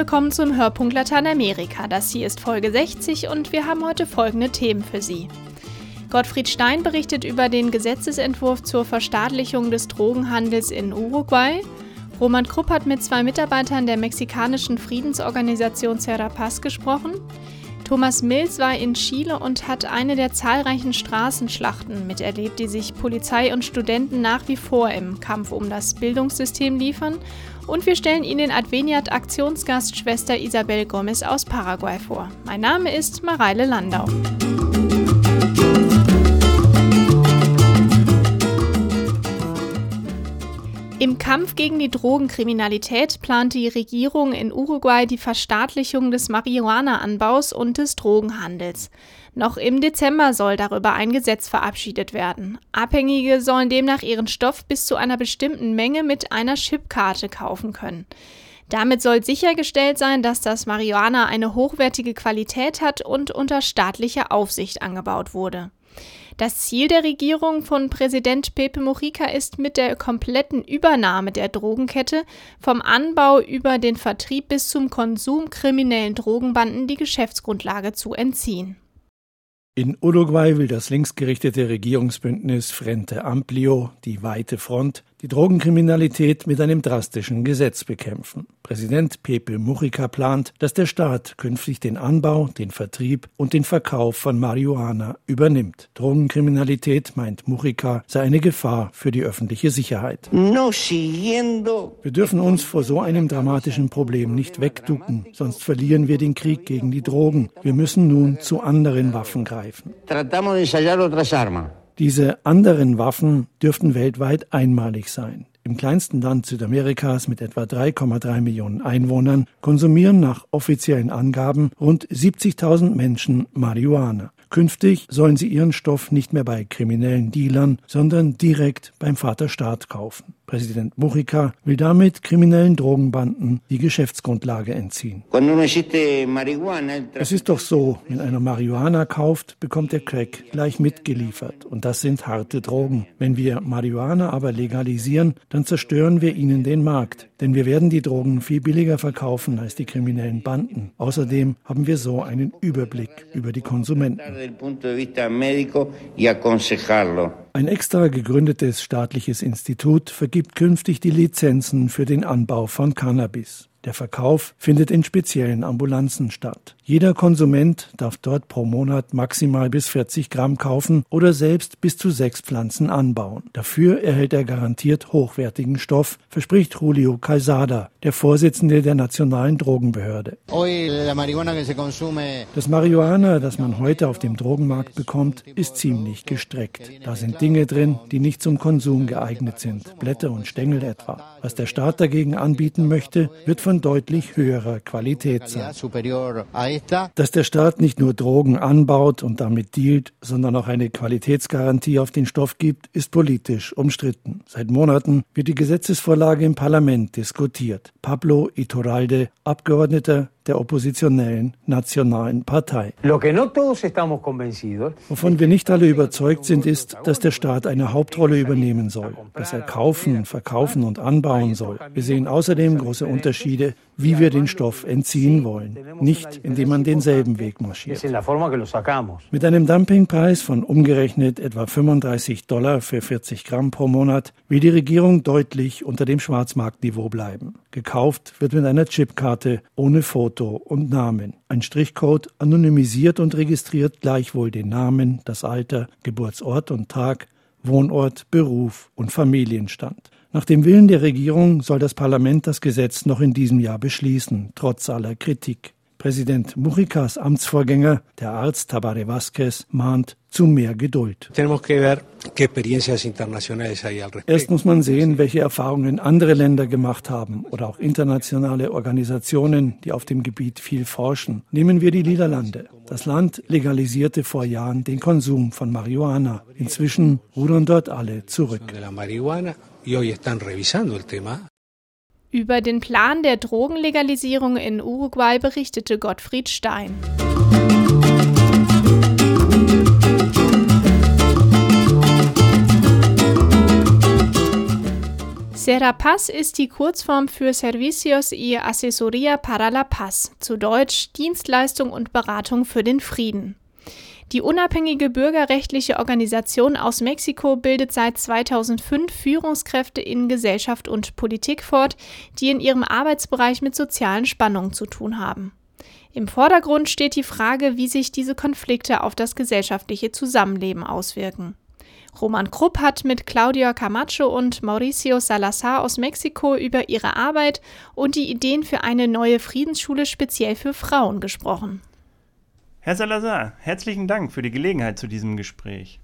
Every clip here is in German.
willkommen zum Hörpunkt Lateinamerika. Das hier ist Folge 60 und wir haben heute folgende Themen für Sie. Gottfried Stein berichtet über den Gesetzesentwurf zur Verstaatlichung des Drogenhandels in Uruguay. Roman Krupp hat mit zwei Mitarbeitern der mexikanischen Friedensorganisation Serapaz gesprochen. Thomas Mills war in Chile und hat eine der zahlreichen Straßenschlachten miterlebt, die sich Polizei und Studenten nach wie vor im Kampf um das Bildungssystem liefern. Und wir stellen Ihnen den Adveniat-Aktionsgast Schwester Isabel Gomez aus Paraguay vor. Mein Name ist Mareile Landau. Im Kampf gegen die Drogenkriminalität plant die Regierung in Uruguay die Verstaatlichung des Marihuana-Anbaus und des Drogenhandels. Noch im Dezember soll darüber ein Gesetz verabschiedet werden. Abhängige sollen demnach ihren Stoff bis zu einer bestimmten Menge mit einer Chipkarte kaufen können. Damit soll sichergestellt sein, dass das Marihuana eine hochwertige Qualität hat und unter staatlicher Aufsicht angebaut wurde. Das Ziel der Regierung von Präsident Pepe Mujica ist mit der kompletten Übernahme der Drogenkette vom Anbau über den Vertrieb bis zum Konsum kriminellen Drogenbanden die Geschäftsgrundlage zu entziehen. In Uruguay will das linksgerichtete Regierungsbündnis Frente Amplio, die weite Front, die Drogenkriminalität mit einem drastischen Gesetz bekämpfen. Präsident Pepe Mujica plant, dass der Staat künftig den Anbau, den Vertrieb und den Verkauf von Marihuana übernimmt. Drogenkriminalität, meint Mujica, sei eine Gefahr für die öffentliche Sicherheit. Wir dürfen uns vor so einem dramatischen Problem nicht wegducken, sonst verlieren wir den Krieg gegen die Drogen. Wir müssen nun zu anderen Waffen greifen. Diese anderen Waffen dürften weltweit einmalig sein. Im kleinsten Land Südamerikas mit etwa 3,3 Millionen Einwohnern konsumieren nach offiziellen Angaben rund 70.000 Menschen Marihuana. Künftig sollen sie ihren Stoff nicht mehr bei kriminellen Dealern, sondern direkt beim Vaterstaat kaufen. Präsident Mujica will damit kriminellen Drogenbanden die Geschäftsgrundlage entziehen. Es ist doch so, wenn einer Marihuana kauft, bekommt er Crack gleich mitgeliefert. Und das sind harte Drogen. Wenn wir Marihuana aber legalisieren, dann zerstören wir ihnen den Markt. Denn wir werden die Drogen viel billiger verkaufen als die kriminellen Banden. Außerdem haben wir so einen Überblick über die Konsumenten. Ein extra gegründetes staatliches Institut vergibt künftig die Lizenzen für den Anbau von Cannabis. Der Verkauf findet in speziellen Ambulanzen statt. Jeder Konsument darf dort pro Monat maximal bis 40 Gramm kaufen oder selbst bis zu sechs Pflanzen anbauen. Dafür erhält er garantiert hochwertigen Stoff, verspricht Julio Calzada, der Vorsitzende der Nationalen Drogenbehörde. Das Marihuana, das man heute auf dem Drogenmarkt bekommt, ist ziemlich gestreckt. Da sind Dinge drin, die nicht zum Konsum geeignet sind, Blätter und Stängel etwa. Was der Staat dagegen anbieten möchte, wird von deutlich höherer Qualität sein. Dass der Staat nicht nur Drogen anbaut und damit dealt, sondern auch eine Qualitätsgarantie auf den Stoff gibt, ist politisch umstritten. Seit Monaten wird die Gesetzesvorlage im Parlament diskutiert. Pablo Iturralde, Abgeordneter der oppositionellen Nationalen Partei. Wovon wir nicht alle überzeugt sind, ist, dass der Staat eine Hauptrolle übernehmen soll, dass er kaufen, verkaufen und anbauen soll. Wir sehen außerdem große Unterschiede, wie wir den Stoff entziehen wollen, nicht indem man denselben Weg marschiert. Mit einem Dumpingpreis von umgerechnet etwa 35 Dollar für 40 Gramm pro Monat will die Regierung deutlich unter dem Schwarzmarktniveau bleiben. Gekauft wird mit einer Chipkarte ohne Foto Foto und Namen. Ein Strichcode anonymisiert und registriert gleichwohl den Namen, das Alter, Geburtsort und Tag, Wohnort, Beruf und Familienstand. Nach dem Willen der Regierung soll das Parlament das Gesetz noch in diesem Jahr beschließen, trotz aller Kritik. Präsident Mujicas Amtsvorgänger, der Arzt Tabare Vázquez, mahnt zu mehr Geduld. Erst muss man sehen, welche Erfahrungen andere Länder gemacht haben oder auch internationale Organisationen, die auf dem Gebiet viel forschen. Nehmen wir die Niederlande. Das Land legalisierte vor Jahren den Konsum von Marihuana. Inzwischen rudern dort alle zurück. Über den Plan der Drogenlegalisierung in Uruguay berichtete Gottfried Stein. Serapaz ist die Kurzform für Servicios y Asesoría para la Paz, zu Deutsch Dienstleistung und Beratung für den Frieden. Die unabhängige bürgerrechtliche Organisation aus Mexiko bildet seit 2005 Führungskräfte in Gesellschaft und Politik fort, die in ihrem Arbeitsbereich mit sozialen Spannungen zu tun haben. Im Vordergrund steht die Frage, wie sich diese Konflikte auf das gesellschaftliche Zusammenleben auswirken. Roman Krupp hat mit Claudia Camacho und Mauricio Salazar aus Mexiko über ihre Arbeit und die Ideen für eine neue Friedensschule speziell für Frauen gesprochen. Herr Salazar, herzlichen Dank für die Gelegenheit zu diesem Gespräch.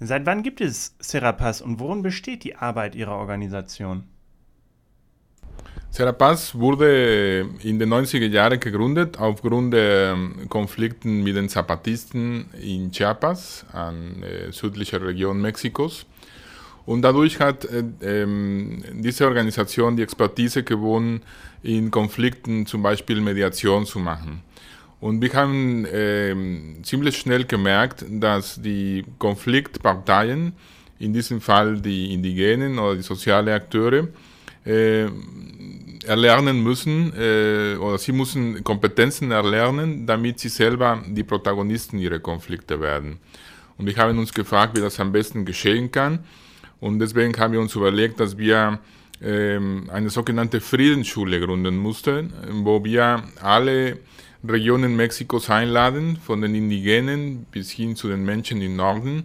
Seit wann gibt es Serapaz und worin besteht die Arbeit Ihrer Organisation? Serapaz wurde in den 90er Jahren gegründet aufgrund der ähm, Konflikten mit den Zapatisten in Chiapas, an äh, südlicher Region Mexikos. Und dadurch hat äh, ähm, diese Organisation die Expertise gewonnen, in Konflikten zum Beispiel Mediation zu machen. Und wir haben äh, ziemlich schnell gemerkt, dass die Konfliktparteien, in diesem Fall die Indigenen oder die sozialen Akteure, äh, erlernen müssen äh, oder sie müssen Kompetenzen erlernen, damit sie selber die Protagonisten ihrer Konflikte werden. Und wir haben uns gefragt, wie das am besten geschehen kann. Und deswegen haben wir uns überlegt, dass wir ähm, eine sogenannte Friedensschule gründen mussten, wo wir alle Regionen Mexikos einladen, von den Indigenen bis hin zu den Menschen im Norden,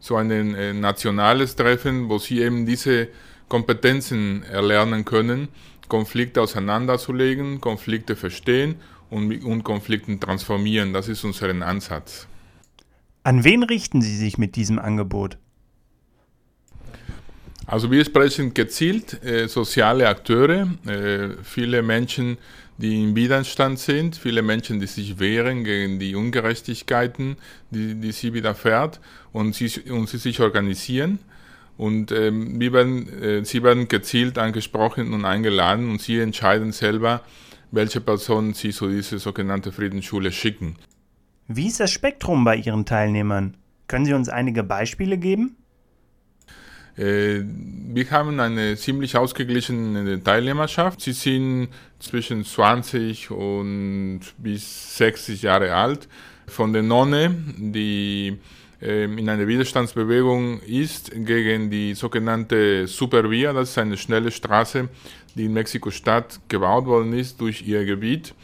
so ein äh, nationales Treffen, wo sie eben diese Kompetenzen erlernen können, Konflikte auseinanderzulegen, Konflikte verstehen und, und Konflikten transformieren. Das ist unser Ansatz. An wen richten Sie sich mit diesem Angebot? Also wir sprechen gezielt äh, soziale Akteure, äh, viele Menschen, die im Widerstand sind, viele Menschen, die sich wehren gegen die Ungerechtigkeiten, die, die sie widerfährt und sie, und sie sich organisieren. Und ähm, werden, äh, sie werden gezielt angesprochen und eingeladen und sie entscheiden selber, welche Personen sie zu dieser sogenannten Friedensschule schicken. Wie ist das Spektrum bei Ihren Teilnehmern? Können Sie uns einige Beispiele geben? Äh, wir haben eine ziemlich ausgeglichene Teilnehmerschaft. Sie sind zwischen 20 und bis 60 Jahre alt. Von der Nonne, die ähm, in einer Widerstandsbewegung ist gegen die sogenannte Supervia, das ist eine schnelle Straße, die in Mexiko-Stadt gebaut worden ist durch ihr Gebiet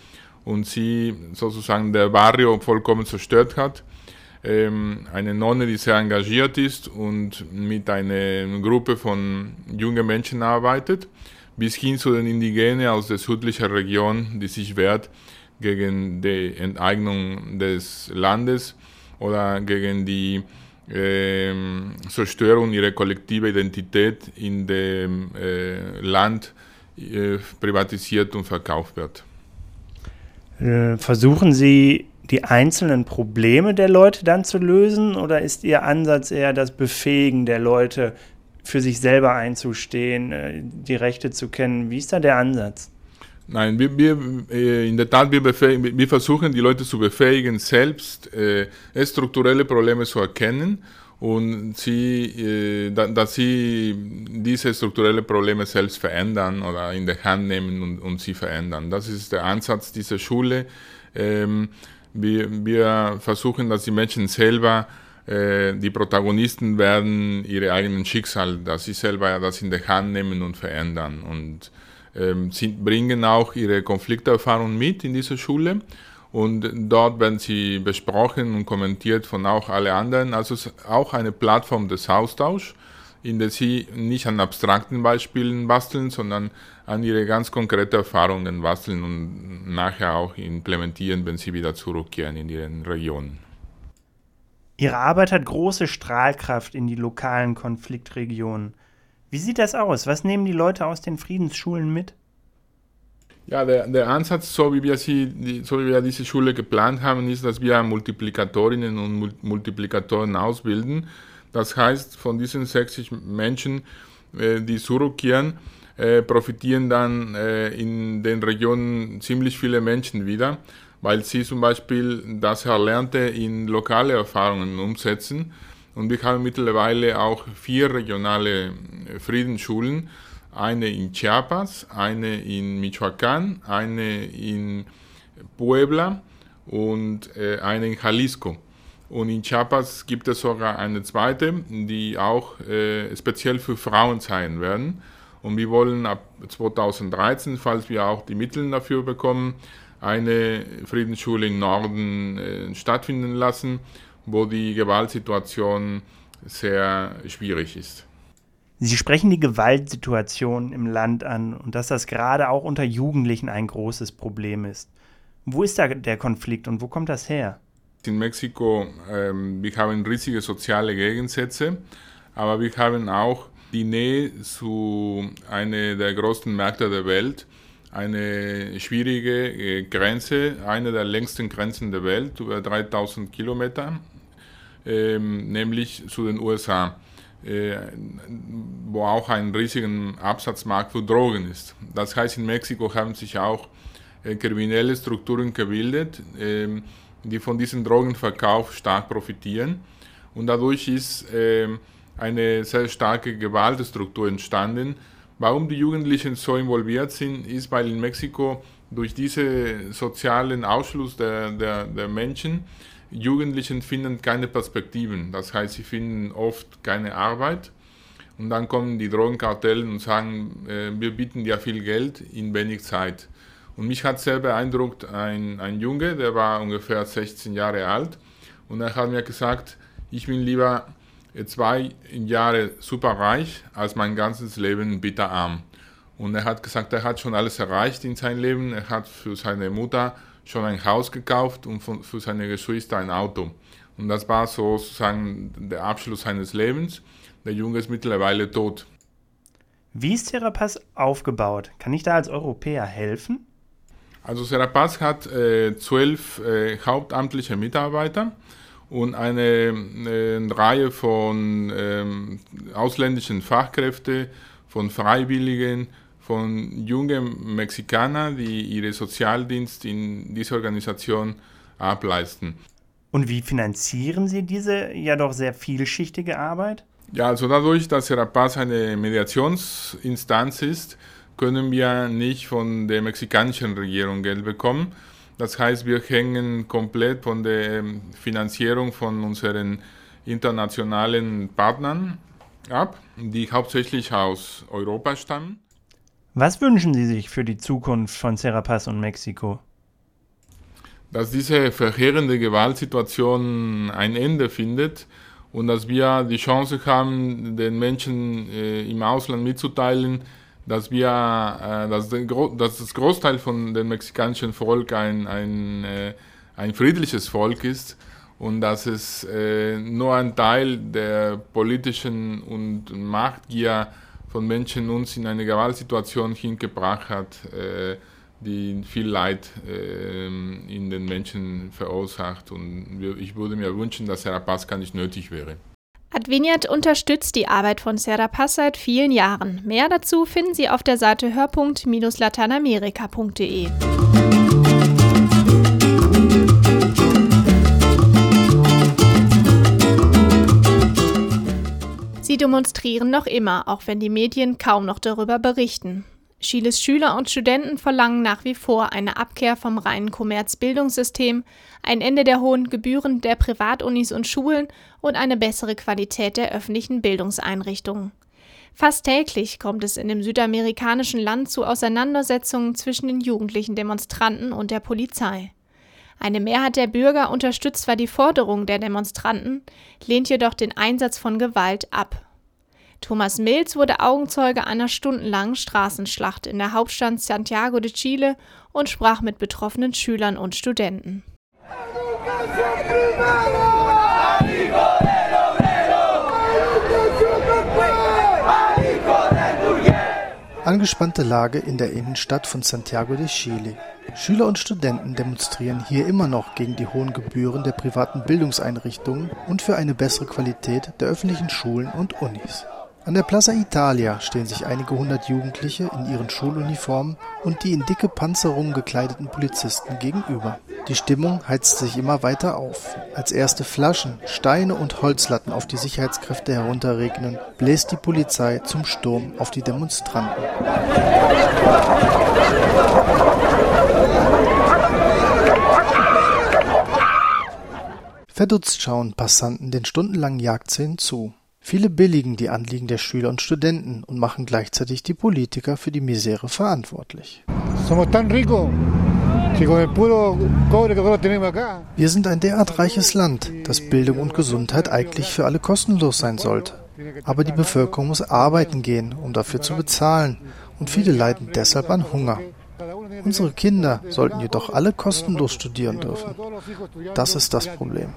und sie sozusagen der Barrio vollkommen zerstört hat eine Nonne, die sehr engagiert ist und mit einer Gruppe von jungen Menschen arbeitet, bis hin zu den Indigenen aus der südlichen Region, die sich wehrt gegen die Enteignung des Landes oder gegen die äh, Zerstörung ihrer kollektiven Identität in dem äh, Land äh, privatisiert und verkauft wird. Äh, versuchen Sie die einzelnen Probleme der Leute dann zu lösen oder ist Ihr Ansatz eher das Befähigen der Leute, für sich selber einzustehen, äh, die Rechte zu kennen? Wie ist da der Ansatz? Nein, wir, wir äh, in der Tat, wir, wir, versuchen die Leute zu befähigen, selbst äh, strukturelle Probleme zu erkennen und sie, äh, da, dass sie diese strukturellen Probleme selbst verändern oder in der Hand nehmen und, und sie verändern. Das ist der Ansatz dieser Schule. Ähm, wir, wir versuchen, dass die Menschen selber äh, die Protagonisten werden, ihre eigenen Schicksal, dass sie selber das in der Hand nehmen und verändern. Und ähm, sie bringen auch ihre Konflikterfahrung mit in diese Schule. Und dort werden sie besprochen und kommentiert von auch alle anderen. Also es ist auch eine Plattform des Austauschs in der sie nicht an abstrakten Beispielen basteln, sondern an ihre ganz konkreten Erfahrungen basteln und nachher auch implementieren, wenn sie wieder zurückkehren in ihren Regionen. Ihre Arbeit hat große Strahlkraft in die lokalen Konfliktregionen. Wie sieht das aus? Was nehmen die Leute aus den Friedensschulen mit? Ja, der, der Ansatz, so wie, wir sie, so wie wir diese Schule geplant haben, ist, dass wir Multiplikatorinnen und Multiplikatoren ausbilden das heißt, von diesen 60 Menschen, äh, die zurückkehren, äh, profitieren dann äh, in den Regionen ziemlich viele Menschen wieder, weil sie zum Beispiel das Erlernte in lokale Erfahrungen umsetzen Und wir haben mittlerweile auch vier regionale Friedensschulen. Eine in Chiapas, eine in Michoacán, eine in Puebla und eine in Jalisco. Und in Chiapas gibt es sogar eine zweite, die auch äh, speziell für Frauen sein werden. Und wir wollen ab 2013, falls wir auch die Mittel dafür bekommen, eine Friedensschule im Norden äh, stattfinden lassen, wo die Gewaltsituation sehr schwierig ist. Sie sprechen die Gewaltsituation im Land an und dass das gerade auch unter Jugendlichen ein großes Problem ist. Wo ist da der Konflikt und wo kommt das her? In Mexiko, ähm, wir haben riesige soziale Gegensätze, aber wir haben auch die Nähe zu einer der größten Märkte der Welt, eine schwierige äh, Grenze, eine der längsten Grenzen der Welt, über 3000 Kilometer, ähm, nämlich zu den USA, äh, wo auch ein riesiger Absatzmarkt für Drogen ist. Das heißt, in Mexiko haben sich auch äh, kriminelle Strukturen gebildet, ähm, die von diesem Drogenverkauf stark profitieren. Und dadurch ist ähm, eine sehr starke Gewaltstruktur entstanden. Warum die Jugendlichen so involviert sind, ist, weil in Mexiko durch diesen sozialen Ausschluss der, der, der Menschen Jugendlichen finden keine Perspektiven. Das heißt, sie finden oft keine Arbeit. Und dann kommen die Drogenkartelle und sagen, äh, wir bieten dir viel Geld in wenig Zeit. Und mich hat sehr beeindruckt ein, ein Junge, der war ungefähr 16 Jahre alt. Und er hat mir gesagt, ich bin lieber zwei Jahre super reich als mein ganzes Leben bitterarm. Und er hat gesagt, er hat schon alles erreicht in seinem Leben. Er hat für seine Mutter schon ein Haus gekauft und für seine Geschwister ein Auto. Und das war sozusagen der Abschluss seines Lebens. Der Junge ist mittlerweile tot. Wie ist Therapass aufgebaut? Kann ich da als Europäer helfen? Also Serapaz hat äh, zwölf äh, hauptamtliche Mitarbeiter und eine, eine Reihe von ähm, ausländischen Fachkräften, von Freiwilligen, von jungen Mexikanern, die ihre Sozialdienst in dieser Organisation ableisten. Und wie finanzieren Sie diese ja doch sehr vielschichtige Arbeit? Ja, also dadurch, dass Serapaz eine Mediationsinstanz ist, können wir nicht von der mexikanischen Regierung Geld bekommen. Das heißt, wir hängen komplett von der Finanzierung von unseren internationalen Partnern ab, die hauptsächlich aus Europa stammen. Was wünschen Sie sich für die Zukunft von Serapaz und Mexiko? Dass diese verheerende Gewaltsituation ein Ende findet und dass wir die Chance haben, den Menschen äh, im Ausland mitzuteilen, dass wir, äh, dass, dass das Großteil von dem mexikanischen Volk ein, ein, äh, ein friedliches Volk ist und dass es äh, nur ein Teil der politischen und Machtgier von Menschen uns in eine Gewaltsituation hingebracht hat, äh, die viel Leid äh, in den Menschen verursacht. Und ich würde mir wünschen, dass Serapazca nicht nötig wäre. Adveniat unterstützt die Arbeit von Serapaz seit vielen Jahren. Mehr dazu finden Sie auf der Seite hörpunkt-lateinamerika.de. Sie demonstrieren noch immer, auch wenn die Medien kaum noch darüber berichten. Chiles Schüler und Studenten verlangen nach wie vor eine Abkehr vom reinen Kommerzbildungssystem, ein Ende der hohen Gebühren der Privatunis und Schulen und eine bessere Qualität der öffentlichen Bildungseinrichtungen. Fast täglich kommt es in dem südamerikanischen Land zu Auseinandersetzungen zwischen den jugendlichen Demonstranten und der Polizei. Eine Mehrheit der Bürger unterstützt zwar die Forderungen der Demonstranten, lehnt jedoch den Einsatz von Gewalt ab. Thomas Mills wurde Augenzeuge einer stundenlangen Straßenschlacht in der Hauptstadt Santiago de Chile und sprach mit betroffenen Schülern und Studenten. Angespannte Lage in der Innenstadt von Santiago de Chile. Schüler und Studenten demonstrieren hier immer noch gegen die hohen Gebühren der privaten Bildungseinrichtungen und für eine bessere Qualität der öffentlichen Schulen und Unis. An der Plaza Italia stehen sich einige hundert Jugendliche in ihren Schuluniformen und die in dicke Panzerungen gekleideten Polizisten gegenüber. Die Stimmung heizt sich immer weiter auf. Als erste Flaschen, Steine und Holzlatten auf die Sicherheitskräfte herunterregnen, bläst die Polizei zum Sturm auf die Demonstranten. Verdutzt schauen Passanten den stundenlangen Jagdszenen zu. Viele billigen die Anliegen der Schüler und Studenten und machen gleichzeitig die Politiker für die Misere verantwortlich. Wir sind ein derart reiches Land, dass Bildung und Gesundheit eigentlich für alle kostenlos sein sollte. Aber die Bevölkerung muss arbeiten gehen, um dafür zu bezahlen, und viele leiden deshalb an Hunger. Unsere Kinder sollten jedoch alle kostenlos studieren dürfen. Das ist das Problem.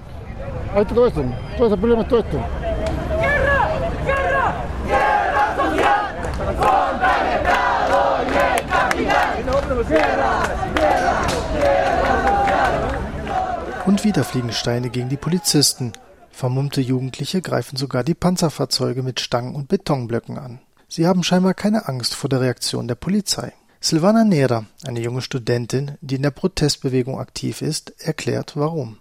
Und wieder fliegen Steine gegen die Polizisten. Vermummte Jugendliche greifen sogar die Panzerfahrzeuge mit Stangen und Betonblöcken an. Sie haben scheinbar keine Angst vor der Reaktion der Polizei. Silvana Nera, eine junge Studentin, die in der Protestbewegung aktiv ist, erklärt warum.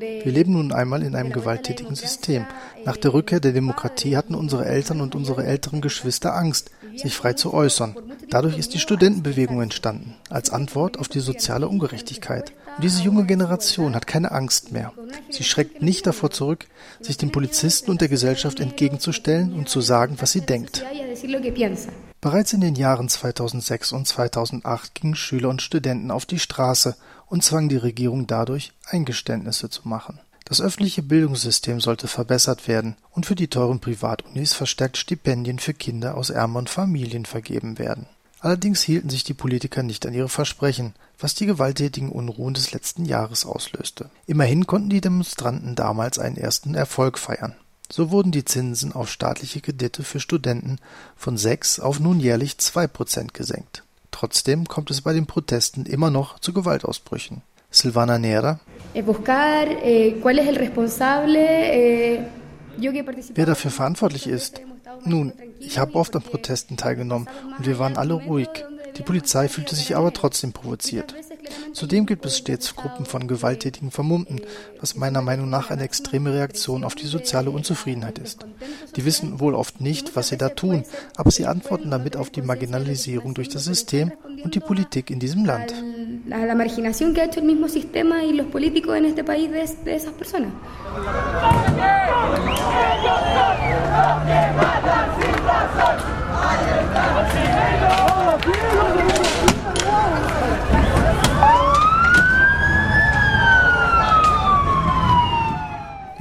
Wir leben nun einmal in einem gewalttätigen System. Nach der Rückkehr der Demokratie hatten unsere Eltern und unsere älteren Geschwister Angst, sich frei zu äußern. Dadurch ist die Studentenbewegung entstanden, als Antwort auf die soziale Ungerechtigkeit. Und diese junge Generation hat keine Angst mehr. Sie schreckt nicht davor zurück, sich den Polizisten und der Gesellschaft entgegenzustellen und zu sagen, was sie denkt. Bereits in den Jahren 2006 und 2008 gingen Schüler und Studenten auf die Straße und zwangen die Regierung dadurch, Eingeständnisse zu machen. Das öffentliche Bildungssystem sollte verbessert werden und für die teuren Privatunis verstärkt Stipendien für Kinder aus ärmeren Familien vergeben werden. Allerdings hielten sich die Politiker nicht an ihre Versprechen, was die gewalttätigen Unruhen des letzten Jahres auslöste. Immerhin konnten die Demonstranten damals einen ersten Erfolg feiern. So wurden die Zinsen auf staatliche Kredite für Studenten von sechs auf nun jährlich zwei Prozent gesenkt. Trotzdem kommt es bei den Protesten immer noch zu Gewaltausbrüchen. Silvana Nera. Eh, eh, eh, Wer dafür verantwortlich ist? Nun, ich habe oft an Protesten teilgenommen und wir waren alle ruhig. Die Polizei fühlte sich aber trotzdem provoziert. Zudem gibt es stets Gruppen von gewalttätigen Vermummten, was meiner Meinung nach eine extreme Reaktion auf die soziale Unzufriedenheit ist. Die wissen wohl oft nicht, was sie da tun, aber sie antworten damit auf die Marginalisierung durch das System und die Politik in diesem Land.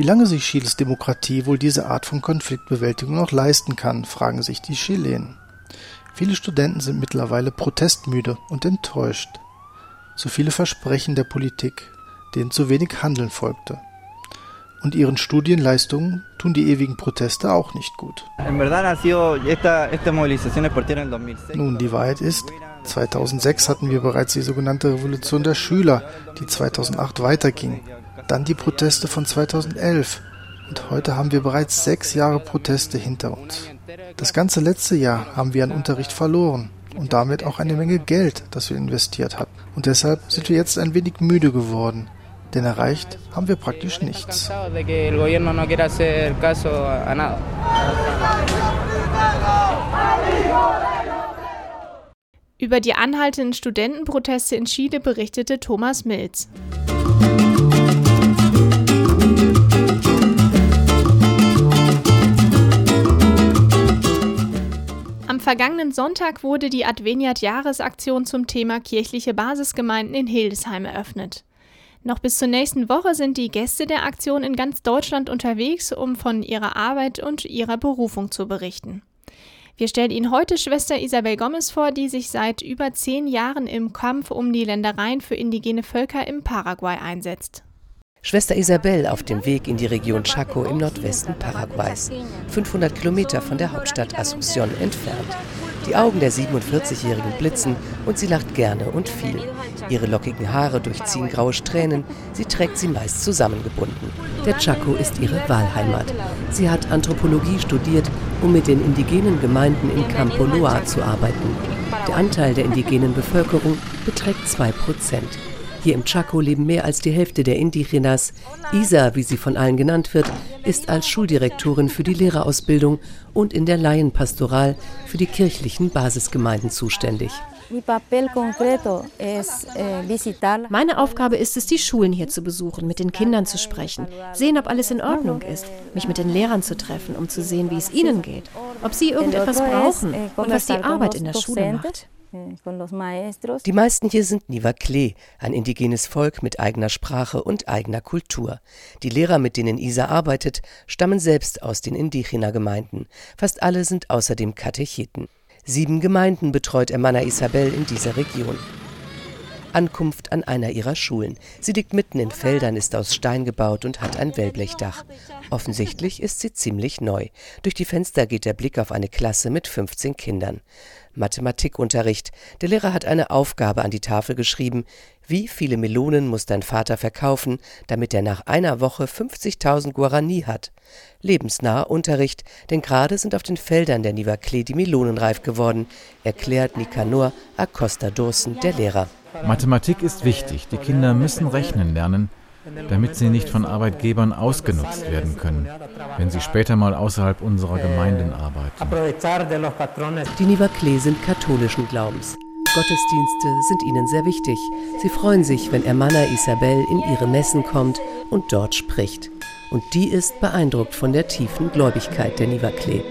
Wie lange sich Chiles Demokratie wohl diese Art von Konfliktbewältigung noch leisten kann, fragen sich die Chilenen. Viele Studenten sind mittlerweile protestmüde und enttäuscht. Zu viele Versprechen der Politik, denen zu wenig Handeln folgte. Und ihren Studienleistungen tun die ewigen Proteste auch nicht gut. Nun, die Wahrheit ist, 2006 hatten wir bereits die sogenannte Revolution der Schüler, die 2008 weiterging dann die Proteste von 2011 und heute haben wir bereits sechs Jahre Proteste hinter uns. Das ganze letzte Jahr haben wir an Unterricht verloren und damit auch eine Menge Geld, das wir investiert hatten. Und deshalb sind wir jetzt ein wenig müde geworden, denn erreicht haben wir praktisch nichts. Über die anhaltenden Studentenproteste in Chile berichtete Thomas Milz. Vergangenen Sonntag wurde die Adveniat-Jahresaktion zum Thema kirchliche Basisgemeinden in Hildesheim eröffnet. Noch bis zur nächsten Woche sind die Gäste der Aktion in ganz Deutschland unterwegs, um von ihrer Arbeit und ihrer Berufung zu berichten. Wir stellen Ihnen heute Schwester Isabel Gomez vor, die sich seit über zehn Jahren im Kampf um die Ländereien für indigene Völker im Paraguay einsetzt. Schwester Isabel auf dem Weg in die Region Chaco im Nordwesten Paraguays, 500 Kilometer von der Hauptstadt Asunción entfernt. Die Augen der 47-Jährigen blitzen und sie lacht gerne und viel. Ihre lockigen Haare durchziehen graue Strähnen, sie trägt sie meist zusammengebunden. Der Chaco ist ihre Wahlheimat. Sie hat Anthropologie studiert, um mit den indigenen Gemeinden in Campo Loa zu arbeiten. Der Anteil der indigenen Bevölkerung beträgt 2 Prozent. Hier im Chaco leben mehr als die Hälfte der Indigenas. Isa, wie sie von allen genannt wird, ist als Schuldirektorin für die Lehrerausbildung und in der Laienpastoral für die kirchlichen Basisgemeinden zuständig. Eh, Meine Aufgabe ist es, die Schulen hier zu besuchen, mit den Kindern zu sprechen, sehen, ob alles in Ordnung ist, mich mit den Lehrern zu treffen, um zu sehen, wie es ihnen geht, ob sie irgendetwas brauchen eh, und was die Arbeit in der Schule macht. Eh, die meisten hier sind Nivakle, ein indigenes Volk mit eigener Sprache und eigener Kultur. Die Lehrer, mit denen Isa arbeitet, stammen selbst aus den Indigena-Gemeinden. Fast alle sind außerdem Katecheten. Sieben Gemeinden betreut Emana Isabel in dieser Region. Ankunft an einer ihrer Schulen. Sie liegt mitten in Feldern, ist aus Stein gebaut und hat ein Wellblechdach. Offensichtlich ist sie ziemlich neu. Durch die Fenster geht der Blick auf eine Klasse mit 15 Kindern. Mathematikunterricht. Der Lehrer hat eine Aufgabe an die Tafel geschrieben. Wie viele Melonen muss dein Vater verkaufen, damit er nach einer Woche 50.000 Guarani hat? Lebensnaher Unterricht, denn gerade sind auf den Feldern der Nivakle die Melonen reif geworden, erklärt Nicanor Acosta Dursen, der Lehrer. Mathematik ist wichtig. Die Kinder müssen rechnen lernen, damit sie nicht von Arbeitgebern ausgenutzt werden können, wenn sie später mal außerhalb unserer Gemeinden arbeiten. Die Nivakle sind katholischen Glaubens. Gottesdienste sind ihnen sehr wichtig. Sie freuen sich, wenn Ermanna Isabel in ihre Messen kommt und dort spricht. Und die ist beeindruckt von der tiefen Gläubigkeit der Nivakle.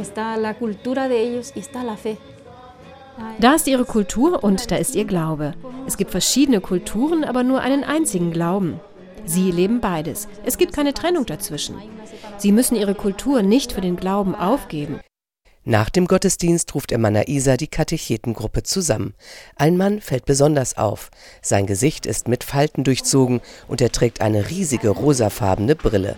Está la cultura de ellos y está la fe. Da ist ihre Kultur und da ist ihr Glaube. Es gibt verschiedene Kulturen, aber nur einen einzigen Glauben. Sie leben beides. Es gibt keine Trennung dazwischen. Sie müssen ihre Kultur nicht für den Glauben aufgeben. Nach dem Gottesdienst ruft Emma Isa die Katechetengruppe zusammen. Ein Mann fällt besonders auf. Sein Gesicht ist mit Falten durchzogen und er trägt eine riesige rosafarbene Brille.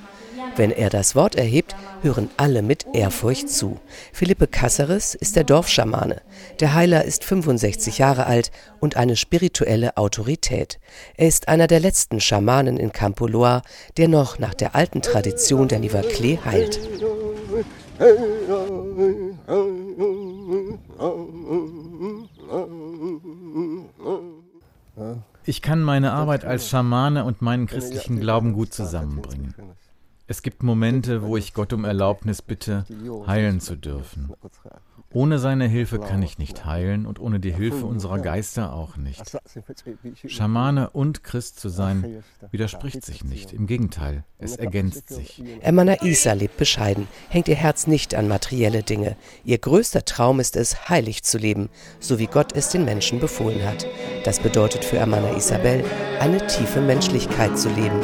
Wenn er das Wort erhebt, hören alle mit Ehrfurcht zu. Philippe Casseres ist der Dorfschamane. Der Heiler ist 65 Jahre alt und eine spirituelle Autorität. Er ist einer der letzten Schamanen in Campo Loa, der noch nach der alten Tradition der Nivakle heilt. Ich kann meine Arbeit als Schamane und meinen christlichen Glauben gut zusammenbringen. Es gibt Momente, wo ich Gott um Erlaubnis bitte, heilen zu dürfen. Ohne seine Hilfe kann ich nicht heilen und ohne die Hilfe unserer Geister auch nicht. Schamane und Christ zu sein, widerspricht sich nicht. Im Gegenteil, es ergänzt sich. Emana Isa lebt bescheiden, hängt ihr Herz nicht an materielle Dinge. Ihr größter Traum ist es, heilig zu leben, so wie Gott es den Menschen befohlen hat. Das bedeutet für Amana Isabel, eine tiefe Menschlichkeit zu leben.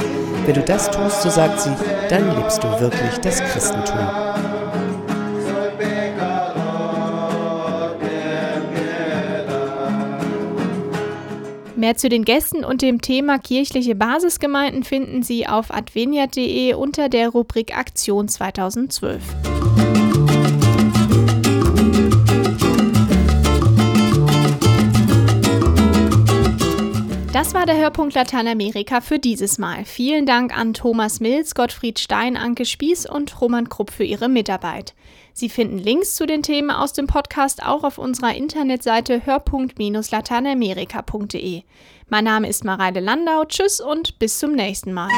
Wenn du das tust, so sagt sie, dann lebst du wirklich das Christentum. Mehr zu den Gästen und dem Thema kirchliche Basisgemeinden finden Sie auf adveniat.de unter der Rubrik Aktion 2012. Das war der Hörpunkt Lateinamerika für dieses Mal. Vielen Dank an Thomas Mills, Gottfried Stein, Anke Spieß und Roman Krupp für ihre Mitarbeit. Sie finden Links zu den Themen aus dem Podcast auch auf unserer Internetseite hörpunkt-lateinamerika.de. Mein Name ist Mareile Landau. Tschüss und bis zum nächsten Mal.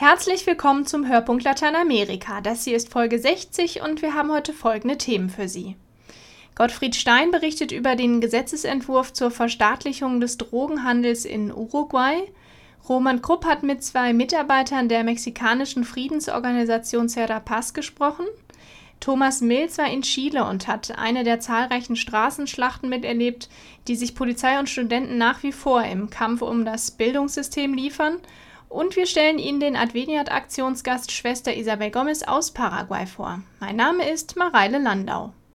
Herzlich willkommen zum Hörpunkt Lateinamerika. Das hier ist Folge 60 und wir haben heute folgende Themen für Sie. Gottfried Stein berichtet über den Gesetzesentwurf zur Verstaatlichung des Drogenhandels in Uruguay. Roman Krupp hat mit zwei Mitarbeitern der mexikanischen Friedensorganisation Serapaz gesprochen. Thomas Mills war in Chile und hat eine der zahlreichen Straßenschlachten miterlebt, die sich Polizei und Studenten nach wie vor im Kampf um das Bildungssystem liefern. Und wir stellen Ihnen den Adveniat-Aktionsgast Schwester Isabel Gomez aus Paraguay vor. Mein Name ist Mareile Landau.